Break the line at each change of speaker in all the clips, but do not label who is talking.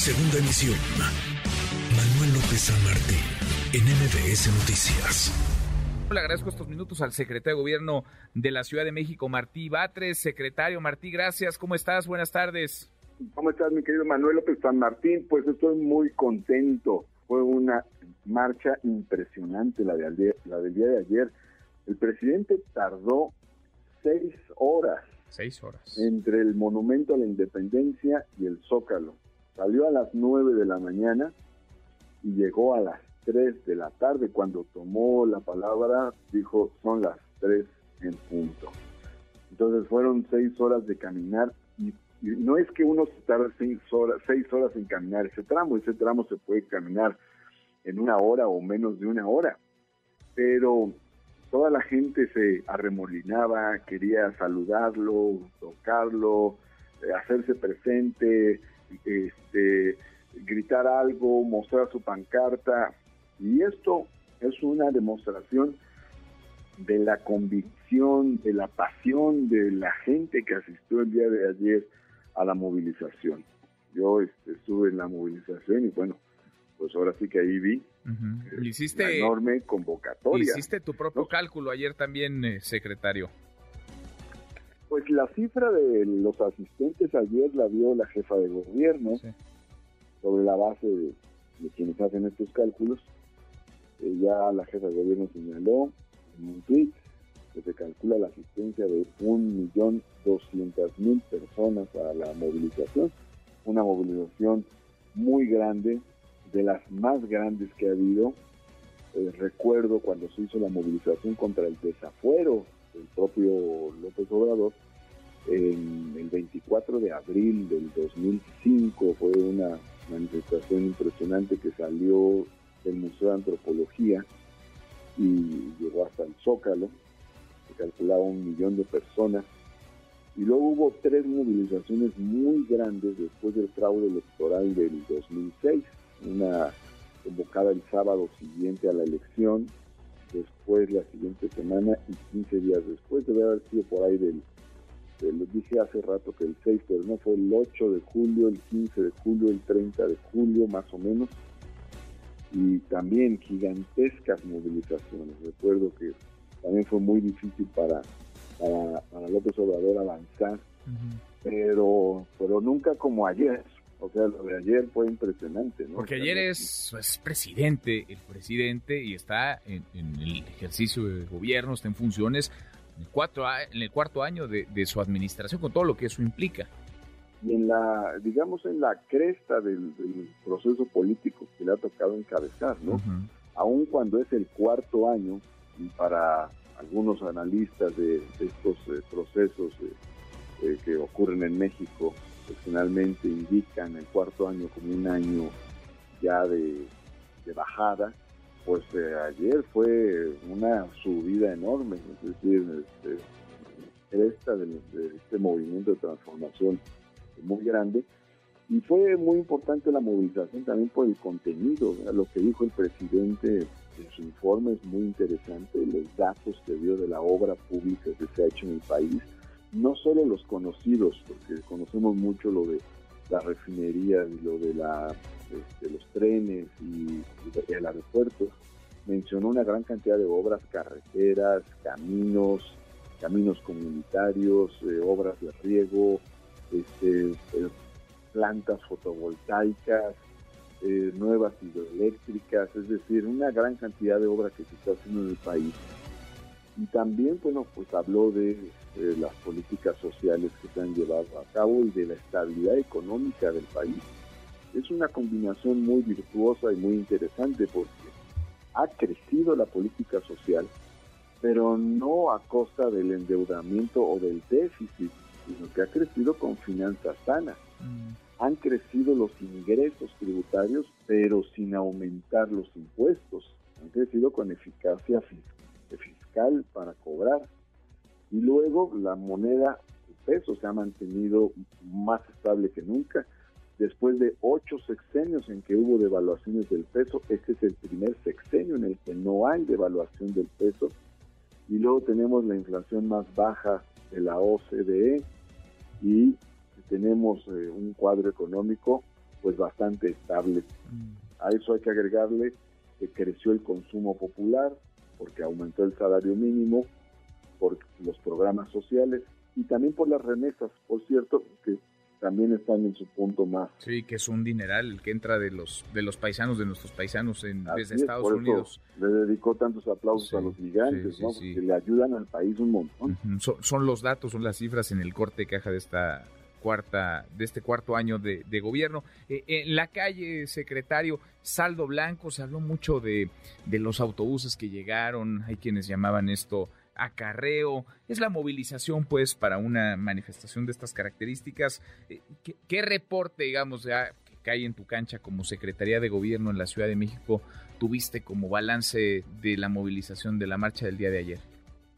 Segunda emisión. Manuel López San Martín, en MBS Noticias.
Le agradezco estos minutos al secretario de Gobierno de la Ciudad de México, Martí Batres. Secretario Martí, gracias. ¿Cómo estás? Buenas tardes.
¿Cómo estás, mi querido Manuel López San Martín? Pues estoy muy contento. Fue una marcha impresionante la, de la del día de ayer. El presidente tardó seis horas.
Seis horas.
Entre el Monumento a la Independencia y el Zócalo. Salió a las nueve de la mañana y llegó a las tres de la tarde. Cuando tomó la palabra, dijo, son las tres en punto. Entonces fueron seis horas de caminar y, no es que uno se tarde seis horas, seis horas en caminar ese tramo, ese tramo se puede caminar en una hora o menos de una hora, pero toda la gente se arremolinaba, quería saludarlo, tocarlo, eh, hacerse presente, este, gritar algo, mostrar su pancarta. Y esto es una demostración de la convicción, de la pasión de la gente que asistió el día de ayer a la movilización. Yo este, estuve en la movilización y bueno, pues ahora sí que ahí vi
hiciste,
enorme convocatoria.
Hiciste tu propio cálculo ayer también, eh, secretario.
Pues la cifra de los asistentes ayer la vio la jefa de gobierno sobre la base de, quienes hacen estos cálculos. Eh, ya la jefa de gobierno señaló en un tweet que se calcula la asistencia de 1.200.000 personas a la movilización, una movilización muy grande, de las más grandes que ha habido. Eh, recuerdo cuando se hizo la movilización contra el desafuero del propio López Obrador, en el 24 de abril del 2005 fue una manifestación impresionante que salió del Museo de Antropología y llegó hasta el Zócalo, se calculaba un millón de personas. Y luego hubo tres movilizaciones muy grandes después del fraude electoral del 2006 una convocada el sábado siguiente a la elección, después la siguiente semana y 15 días después, debe haber sido por ahí del, lo dije hace rato que el 6, pero no fue el 8 de julio, el 15 de julio, el 30 de julio más o menos, y también gigantescas movilizaciones. Recuerdo que también fue muy difícil para, para, López Obrador avanzar, pero, pero nunca como ayer, o sea, lo de ayer fue impresionante, ¿no?
Porque ayer es, presidente, el presidente, y está en, el ejercicio de gobierno, está en funciones, en el, cuatro, en el cuarto año de, su administración, con todo lo que eso implica.
Y en la, digamos, en la cresta del, proceso político que le ha tocado encabezar, ¿no? Aún cuando es el cuarto año, y para algunos analistas de, estos eh, procesos eh, eh, que ocurren en México, finalmente indican el cuarto año como un año ya de, bajada, pues eh, ayer fue una subida enorme, es decir, este, esta de, este movimiento de transformación muy grande. Y fue muy importante la movilización también por el contenido, lo que dijo el presidente en su informe es muy interesante, los datos que dio de la obra pública que se ha hecho en el país, no solo los conocidos, porque conocemos mucho lo de la refinería y lo de la, este, los trenes y, el aeropuerto, mencionó una gran cantidad de obras, carreteras, caminos, caminos comunitarios, eh, obras de riego, este, eh, plantas fotovoltaicas, eh, nuevas hidroeléctricas, es decir, una gran cantidad de obras que se está haciendo en el país. Y también, bueno, pues habló de las políticas sociales que se han llevado a cabo y de la estabilidad económica del país. Es una combinación muy virtuosa y muy interesante porque ha crecido la política social, pero no a costa del endeudamiento o del déficit, sino que ha crecido con finanzas sanas. Mm. Han crecido los ingresos tributarios, pero sin aumentar los impuestos. Han crecido con eficacia fiscal para cobrar y luego la moneda, el peso, se ha mantenido más estable que nunca. Después de ocho sexenios en que hubo devaluaciones del peso, este es el primer sexenio en el que no hay devaluación del peso. Y luego tenemos la inflación más baja de la OCDE y tenemos eh, un cuadro económico pues bastante estable. Mm. A eso hay que agregarle que creció el consumo popular, porque aumentó el salario mínimo, por los programas sociales y también por las remesas, por cierto, que también están en su punto más.
Sí, que es un dineral el que entra de los de los paisanos, de nuestros paisanos en, desde Estados Unidos.
le dedicó tantos aplausos a los gigantes, ¿no? Porque le ayudan al país un montón.
son, los datos, son las cifras en el corte caja de esta cuarta de este cuarto año de, gobierno. Eh, en la calle, secretario, saldo blanco, se habló mucho de, de los autobuses que llegaron, hay quienes llamaban esto acarreo, es la movilización pues para una manifestación de estas características. Eh, ¿Qué, reporte, digamos, ya que cae en tu cancha como Secretaría de Gobierno en la Ciudad de México tuviste como balance de la movilización de la marcha del día de ayer?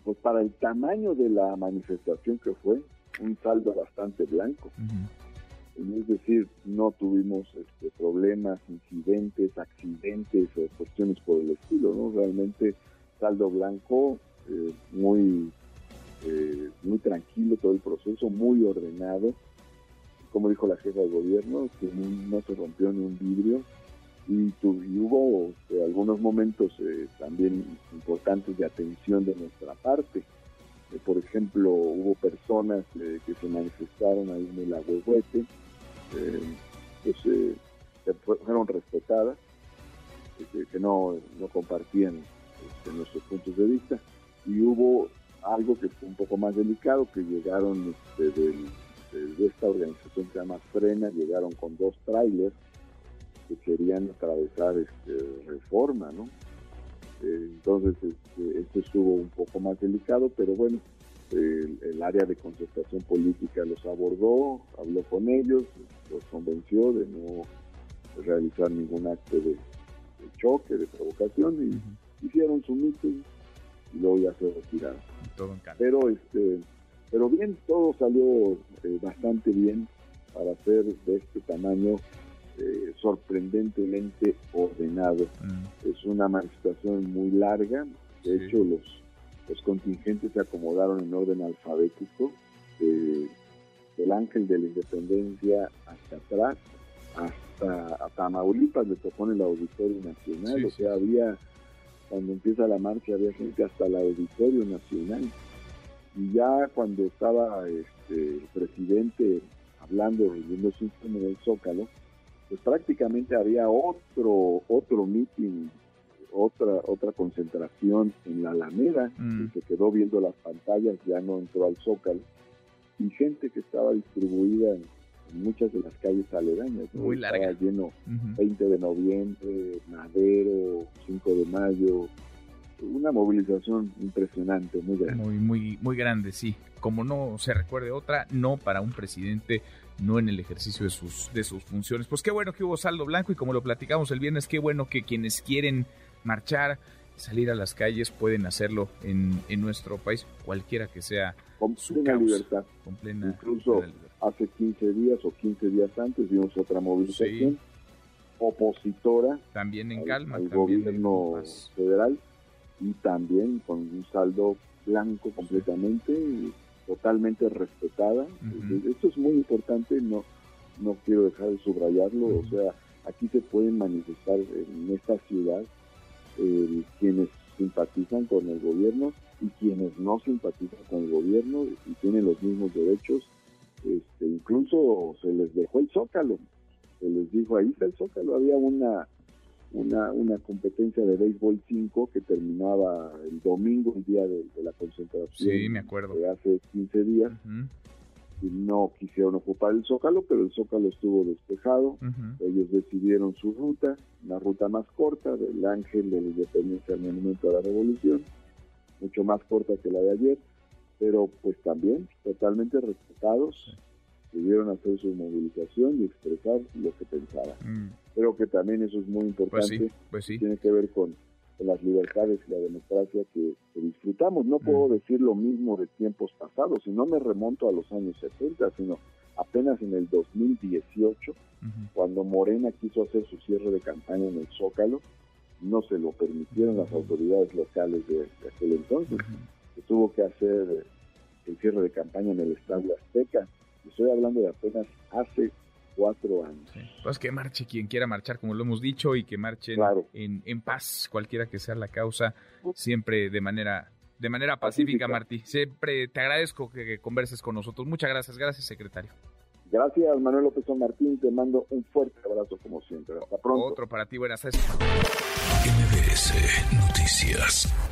Pues para el tamaño de la manifestación que fue, un saldo bastante blanco. Es decir, no tuvimos este, problemas, incidentes, accidentes o cuestiones por el estilo, ¿no? Realmente saldo blanco eh, muy, eh, muy tranquilo todo el proceso, muy ordenado. Como dijo la jefa de gobierno, que no, se rompió ni un vidrio. Y, hubo este, algunos momentos eh, también importantes de atención de nuestra parte. Por ejemplo, hubo personas que se manifestaron ahí en el agüehuete, pues, que fueron respetadas, que, no, no compartían este, nuestros puntos de vista y hubo algo que fue un poco más delicado, que llegaron este, de esta organización que se llama Frena, llegaron con dos trailers que querían atravesar este, reforma, ¿no? Entonces, este, esto estuvo un poco más delicado, pero bueno, el, área de concertación política los abordó, habló con ellos, los convenció de no realizar ningún acto de, choque, de provocación, y hicieron su meeting y luego ya se retiraron. pero este, pero bien, todo salió eh, bastante bien para ser de este tamaño eh, sorprendentemente ordenado. Mm. Es una manifestación muy larga, de hecho los, los contingentes se acomodaron en orden alfabético, del Ángel de la Independencia hasta atrás, hasta a Tamaulipas le tocó en el Auditorio Nacional, o sea, había cuando empieza la marcha había gente hasta el Auditorio Nacional. Y ya cuando estaba este, el presidente hablando, viendo su en el Zócalo, pues prácticamente había otro, otro meeting, otra, otra concentración en la Alameda, mm. que se quedó viendo las pantallas, ya no entró al Zócalo, y gente que estaba distribuida en muchas de las calles aledañas.
Muy larga.
lleno 20 de noviembre, Madero, 5 de mayo. Una movilización impresionante, muy grande.
Muy, muy, muy grande, sí. Como no se recuerde otra, no para un presidente, no en el ejercicio de sus, de sus funciones. Pues qué bueno que hubo saldo blanco y como lo platicamos el viernes, qué bueno que quienes quieren marchar, salir a las calles, pueden hacerlo en, en nuestro país, cualquiera que sea
con plena libertad. Incluso hace 15 días o 15 días antes vimos otra movilización opositora
también en calma,
al, gobierno federal y también con un saldo blanco completamente, totalmente respetada. Esto es muy importante, no, no quiero dejar de subrayarlo, o sea, aquí se pueden manifestar en esta ciudad eh, quienes simpatizan con el gobierno y quienes no simpatizan con el gobierno y tienen los mismos derechos. Este, incluso se les dejó el zócalo, se les dijo ahí está el zócalo, había una, una, una competencia de béisbol 5 que terminaba el domingo, el día de, la concentración.
Sí, me acuerdo.
De hace 15 días. Y no quisieron ocupar el Zócalo, pero el Zócalo estuvo despejado. Ellos decidieron su ruta, una ruta más corta del Ángel de la Independencia al Monumento a la Revolución, mucho más corta que la de ayer pero pues también totalmente respetados, pudieron hacer su movilización y expresar lo que pensaban. Mm. Creo que también eso es muy
pues
importante,
pues
tiene que ver con, las libertades y la democracia que, disfrutamos. No puedo mm. decir lo mismo de tiempos pasados, si no me remonto a los años 70, sino apenas en el 2018, cuando Morena quiso hacer su cierre de campaña en el Zócalo, no se lo permitieron las autoridades locales de, aquel entonces que tuvo que hacer el cierre de campaña en el Estadio Azteca. Estoy hablando de apenas hace cuatro años.
Pues que marche quien quiera marchar, como lo hemos dicho, y que marchen en, en paz, cualquiera que sea la causa, siempre de manera de manera pacífica, Martí. Siempre te agradezco que, converses con nosotros. Muchas gracias, gracias, secretario.
Gracias, Manuel López San Martín. Te mando un fuerte abrazo, como siempre. Hasta pronto.
Otro para ti, buenas tardes.
MBS Noticias.